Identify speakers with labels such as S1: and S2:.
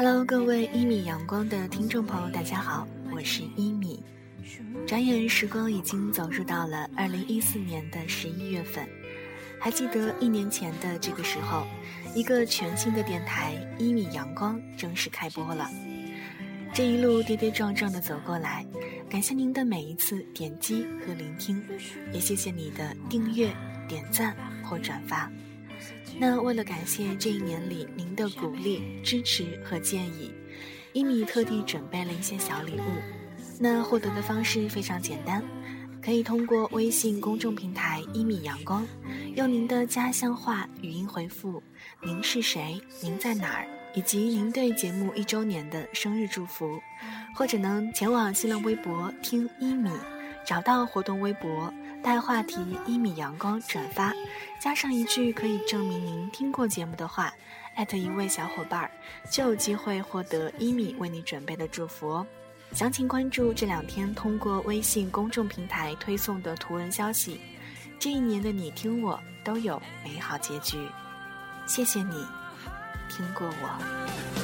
S1: Hello，各位一米阳光的听众朋友，大家好，我是一米。转眼时光已经走入到了二零一四年的十一月份，还记得一年前的这个时候，一个全新的电台一米阳光正式开播了。这一路跌跌撞撞的走过来，感谢您的每一次点击和聆听，也谢谢你的订阅、点赞或转发。那为了感谢这一年里您的鼓励、支持和建议，一米特地准备了一些小礼物。那获得的方式非常简单，可以通过微信公众平台“一米阳光”，用您的家乡话语音回复“您是谁，您在哪儿”，以及您对节目一周年的生日祝福，或者呢前往新浪微博“听一米”，找到活动微博。带话题“一米阳光”转发，加上一句可以证明您听过节目的话，艾特一位小伙伴儿，就有机会获得一米为你准备的祝福哦。详情关注这两天通过微信公众平台推送的图文消息。这一年的你听我都有美好结局，谢谢你听过我。